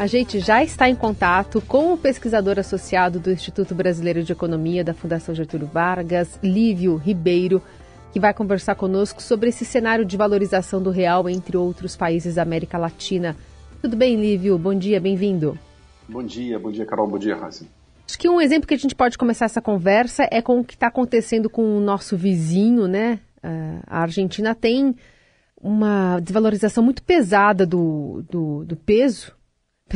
A gente já está em contato com o pesquisador associado do Instituto Brasileiro de Economia da Fundação Getúlio Vargas, Lívio Ribeiro, que vai conversar conosco sobre esse cenário de valorização do real entre outros países da América Latina. Tudo bem, Lívio? Bom dia, bem-vindo. Bom dia, bom dia, Carol, bom dia, Raíssa. Acho que um exemplo que a gente pode começar essa conversa é com o que está acontecendo com o nosso vizinho, né? Ah, a Argentina tem uma desvalorização muito pesada do, do, do peso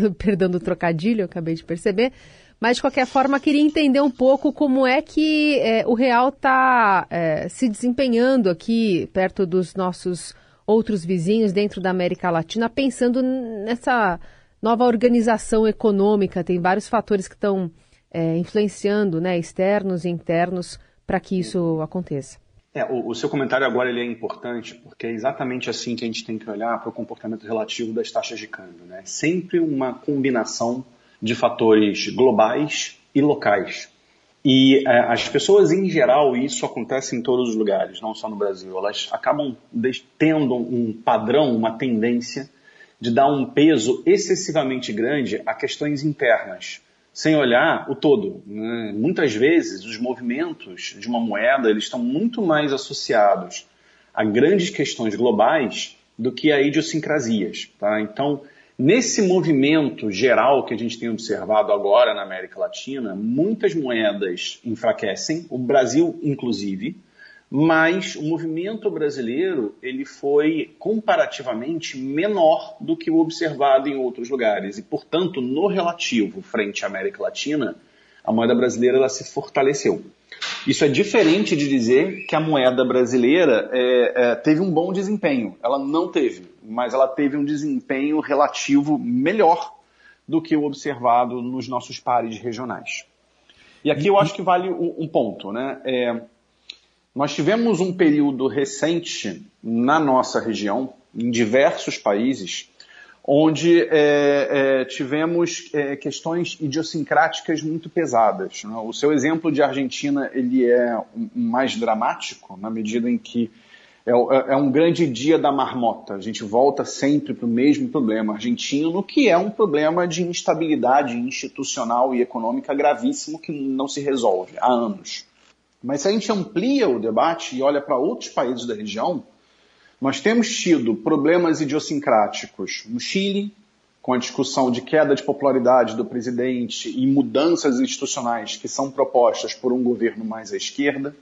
perdão do trocadilho, eu acabei de perceber. Mas, de qualquer forma, queria entender um pouco como é que é, o real está é, se desempenhando aqui perto dos nossos outros vizinhos dentro da América Latina, pensando nessa nova organização econômica. Tem vários fatores que estão é, influenciando, né, externos e internos, para que isso aconteça. É, o, o, seu comentário agora ele é importante porque é exatamente assim que a gente tem que olhar para o comportamento relativo das taxas de câmbio. Né? Sempre uma combinação de fatores globais e locais. E é, as pessoas em geral, e isso acontece em todos os lugares, não só no Brasil, elas acabam tendo um padrão, uma tendência de dar um peso excessivamente grande a questões internas sem olhar o todo. Né? Muitas vezes os movimentos de uma moeda eles estão muito mais associados a grandes questões globais do que a idiosincrasias. Tá? Então, nesse movimento geral que a gente tem observado agora na América Latina, muitas moedas enfraquecem, o Brasil inclusive, mas o movimento brasileiro ele foi comparativamente menor do que o observado em outros lugares e, portanto, no relativo frente à América Latina, a moeda brasileira ela se fortaleceu. Isso é diferente de dizer que a moeda brasileira é, é, teve um bom desempenho. Ela não teve, mas ela teve um desempenho relativo melhor do que o observado nos nossos pares regionais. E aqui eu acho que vale um, ponto, né? É, nós tivemos um período recente na nossa região, em diversos países, onde é, é, tivemos é, questões idiosincráticas muito pesadas. Né? O seu exemplo de Argentina ele é mais dramático, na medida em que é, é, é, um grande dia da marmota. A gente volta sempre para o mesmo problema argentino, que é um problema de instabilidade institucional e econômica gravíssimo que não se resolve há anos. Mas se a gente amplia o debate e olha para outros países da região, nós temos tido problemas idiosincráticos no Chile, com a discussão de queda de popularidade do presidente e mudanças institucionais que são propostas por um governo mais à esquerda.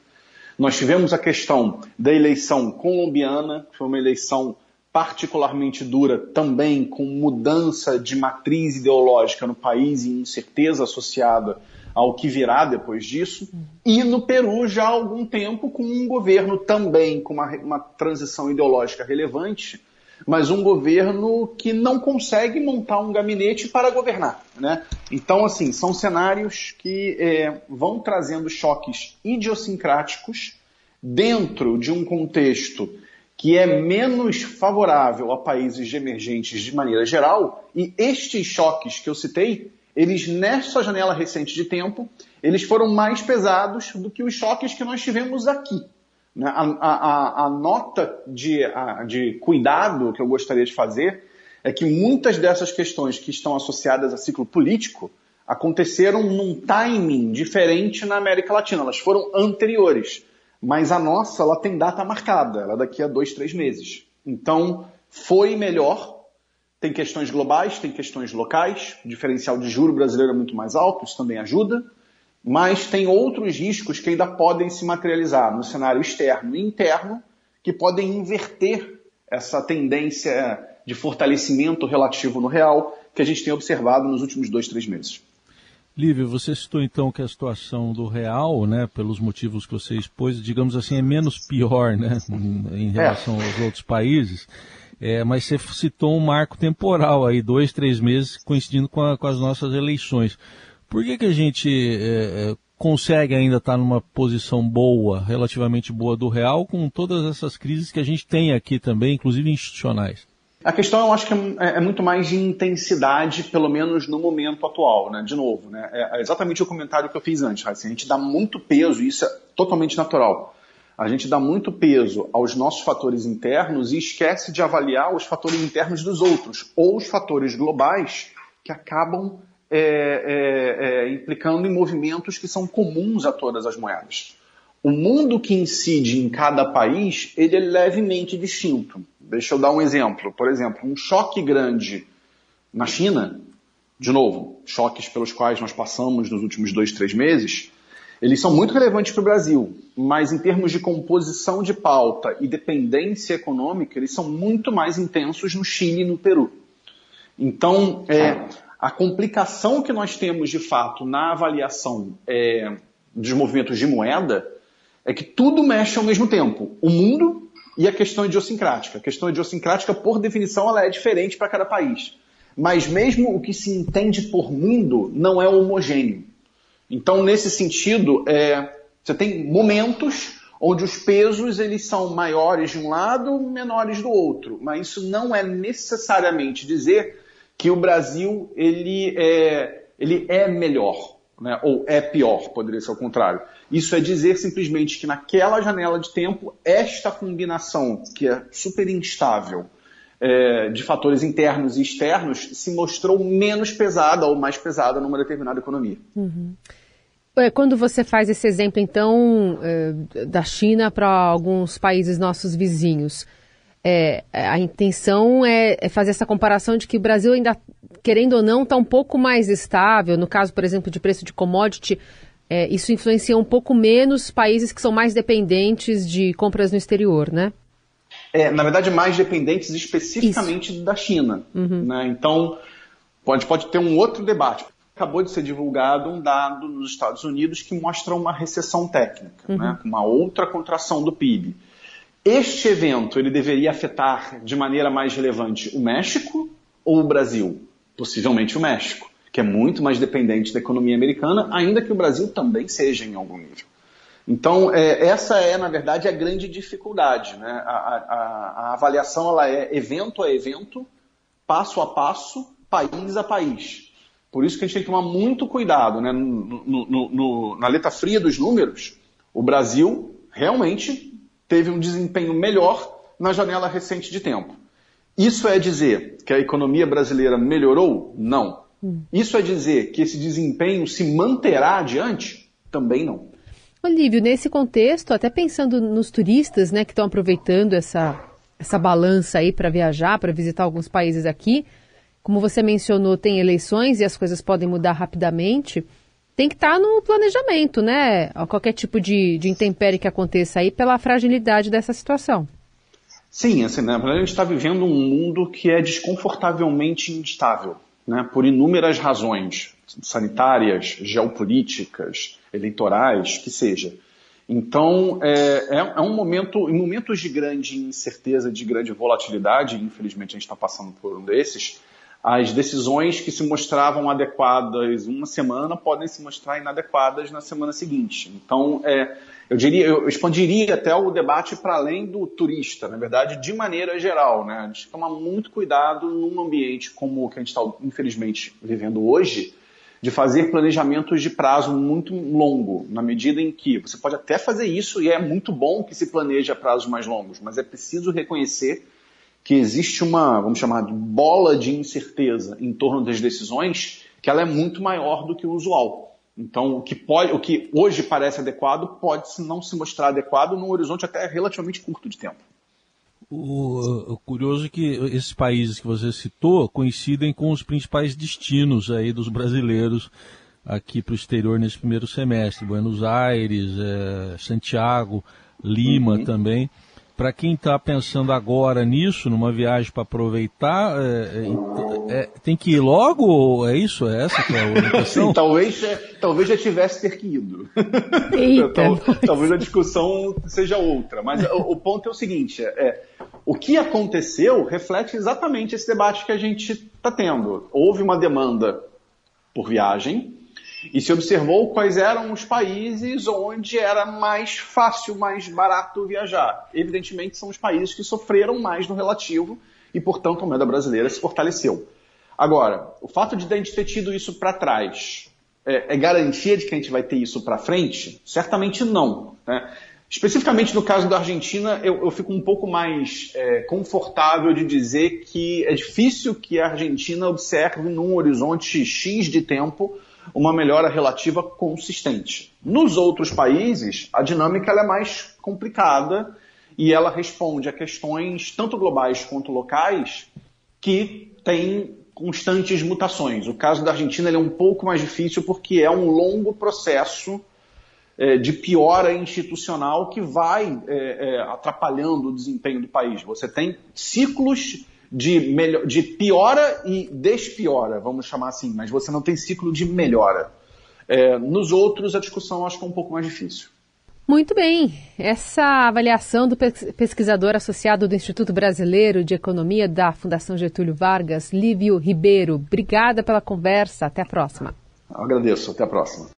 Nós tivemos a questão da eleição colombiana, que foi uma eleição particularmente dura também, com mudança de matriz ideológica no país e incerteza associada ao que virá depois disso. E no Peru, já há algum tempo, com um governo também com uma, uma transição ideológica relevante, mas um governo que não consegue montar um gabinete para governar. Né? Então, assim, são cenários que é, vão trazendo choques idiosincráticos dentro de um contexto que é menos favorável a países emergentes de maneira geral, e estes choques que eu citei eles nessa janela recente de tempo, eles foram mais pesados do que os choques que nós tivemos aqui. Né? A, a, a nota de, a, de cuidado que eu gostaria de fazer é que muitas dessas questões que estão associadas a ciclo político aconteceram num timing diferente na América Latina, elas foram anteriores. Mas a nossa, ela tem data marcada, ela é daqui a dois, três meses. Então, foi melhor tem questões globais, tem questões locais, o diferencial de juro brasileiro é muito mais alto, isso também ajuda, mas tem outros riscos que ainda podem se materializar no cenário externo e interno, que podem inverter essa tendência de fortalecimento relativo no real que a gente tem observado nos últimos dois, três meses. Lívia, você citou então que a situação do real, né, pelos motivos que você expôs, digamos assim, é menos pior, né, em relação é. aos outros países. É, mas você citou um marco temporal aí, dois, três meses, coincidindo com, a, com as nossas eleições. Por que, que a gente é, é consegue ainda estar numa posição boa, relativamente boa do real, com todas essas crises que a gente tem aqui também, inclusive institucionais? A questão eu acho que é, é muito mais de intensidade, pelo menos no momento atual, né? De novo, né? É exatamente o comentário que eu fiz antes, assim, a gente dá muito peso, e isso é totalmente natural a gente dá muito peso aos nossos fatores internos e esquece de avaliar os fatores internos dos outros, ou os fatores globais que acabam é, é, é, implicando em movimentos que são comuns a todas as moedas. O mundo que incide em cada país, ele é levemente distinto. Deixa eu dar um exemplo. Por exemplo, um choque grande na China, de novo, choques pelos quais nós passamos nos últimos dois, três meses, eles são muito relevantes para o Brasil, mas em termos de composição de pauta e dependência econômica, eles são muito mais intensos no Chile e no Peru. Então, é, a complicação que nós temos de fato na avaliação é, dos movimentos de moeda é que tudo mexe ao mesmo tempo. O mundo e a questão idiosincrática. A questão idiosincrática, por definição, ela é diferente para cada país. Mas mesmo o que se entende por mundo não é homogêneo. Então, nesse sentido, é, você tem momentos onde os pesos eles são maiores de um lado, menores do outro. Mas isso não é necessariamente dizer que o Brasil ele é, ele é melhor, né? ou é pior, poderia ser o contrário. Isso é dizer simplesmente que naquela janela de tempo, esta combinação, que é super instável, é, de fatores internos e externos, se mostrou menos pesada ou mais pesada numa determinada economia. Uhum. É, quando você faz esse exemplo, então, é, da China para alguns países nossos vizinhos, é, a intenção é, é, fazer essa comparação de que o Brasil ainda, querendo ou não, está um pouco mais estável. No caso, por exemplo, de preço de commodity, é, isso influencia um pouco menos países que são mais dependentes de compras no exterior, né? É, na verdade, mais dependentes especificamente isso. da China. Uhum. Né? Então, pode, pode ter um outro debate. Acabou de ser divulgado um dado nos Estados Unidos que mostra uma recessão técnica, uhum. né? uma outra contração do PIB. Este evento ele deveria afetar de maneira mais relevante o México ou o Brasil? Possivelmente o México que é muito mais dependente da economia americana, ainda que o Brasil também seja em algum nível. Então, é, essa é, na verdade, a grande dificuldade. Né? A, a, a, avaliação ela é evento a evento, passo a passo, país a país. Por isso que a gente tem que tomar muito cuidado. Né? No, no, no, na letra fria dos números, o Brasil realmente teve um desempenho melhor na janela recente de tempo. Isso é dizer que a economia brasileira melhorou? Não. Isso é dizer que esse desempenho se manterá adiante? Também não. Olívio, nesse contexto, até pensando nos turistas né, que estão aproveitando essa, essa balança aí para viajar, para visitar alguns países aqui, como você mencionou, tem eleições e as coisas podem mudar rapidamente, tem que estar tá no planejamento, né? Qualquer tipo de, de intempérie que aconteça aí pela fragilidade dessa situação. Sim, assim, né? a gente está vivendo um mundo que é desconfortavelmente instável né, por inúmeras razões sanitárias, geopolíticas, eleitorais, que seja. Então, é, é, é, um momento, em momentos de grande incerteza, de grande volatilidade, infelizmente a gente está passando por um desses, as decisões que se mostravam adequadas uma semana podem se mostrar inadequadas na semana seguinte. Então, é, eu diria, eu expandiria até o debate para além do turista, na verdade, de maneira geral, né? A gente tomar muito cuidado num ambiente como o que a gente está, infelizmente, vivendo hoje, de fazer planejamentos de prazo muito longo, na medida em que você pode até fazer isso e é muito bom que se planeje a prazos mais longos, mas é preciso reconhecer que existe uma, vamos chamar de bola de incerteza em torno das decisões, que ela é muito maior do que o usual. Então, o que, pode, o que hoje parece adequado pode não se mostrar adequado num horizonte até relativamente curto de tempo. O, o, curioso é que esses países que você citou coincidem com os principais destinos aí dos brasileiros aqui para o exterior nesse primeiro semestre. Buenos Aires, é, Santiago, Lima uhum. também para quem está pensando agora nisso, numa viagem para aproveitar, é, é, é, tem que ir logo? É isso? É essa que é a orientação? Sim, talvez, talvez já tivesse ter que ido. Tal, talvez a discussão seja outra. Mas o, o ponto é o seguinte: é, o que aconteceu reflete exatamente esse debate que a gente está tendo. Houve uma demanda por viagem, e se observou quais eram os países onde era mais fácil, mais barato viajar. Evidentemente, são os países que sofreram mais no relativo e, portanto, a moeda brasileira se fortaleceu. Agora, o fato de a gente ter tido isso para trás é, é, garantia de que a gente vai ter isso para frente? Certamente não. Né? Especificamente no caso da Argentina, eu, eu fico um pouco mais é, confortável de dizer que é difícil que a Argentina observe num horizonte X de tempo uma melhora relativa consistente. Nos outros países, a dinâmica é mais complicada e ela responde a questões tanto globais quanto locais que têm constantes mutações. O caso da Argentina é um pouco mais difícil porque é um longo processo é, de piora institucional que vai é, é, atrapalhando o desempenho do país. Você tem ciclos de, melhor, de piora e despiora, vamos chamar assim, mas você não tem ciclo de melhora. É, nos outros, a discussão acho que é um pouco mais difícil. Muito bem. Essa avaliação do pesquisador associado do Instituto Brasileiro de Economia da Fundação Getúlio Vargas, Lívio Ribeiro. Obrigada pela conversa. Até a próxima. Eu agradeço. Até a próxima.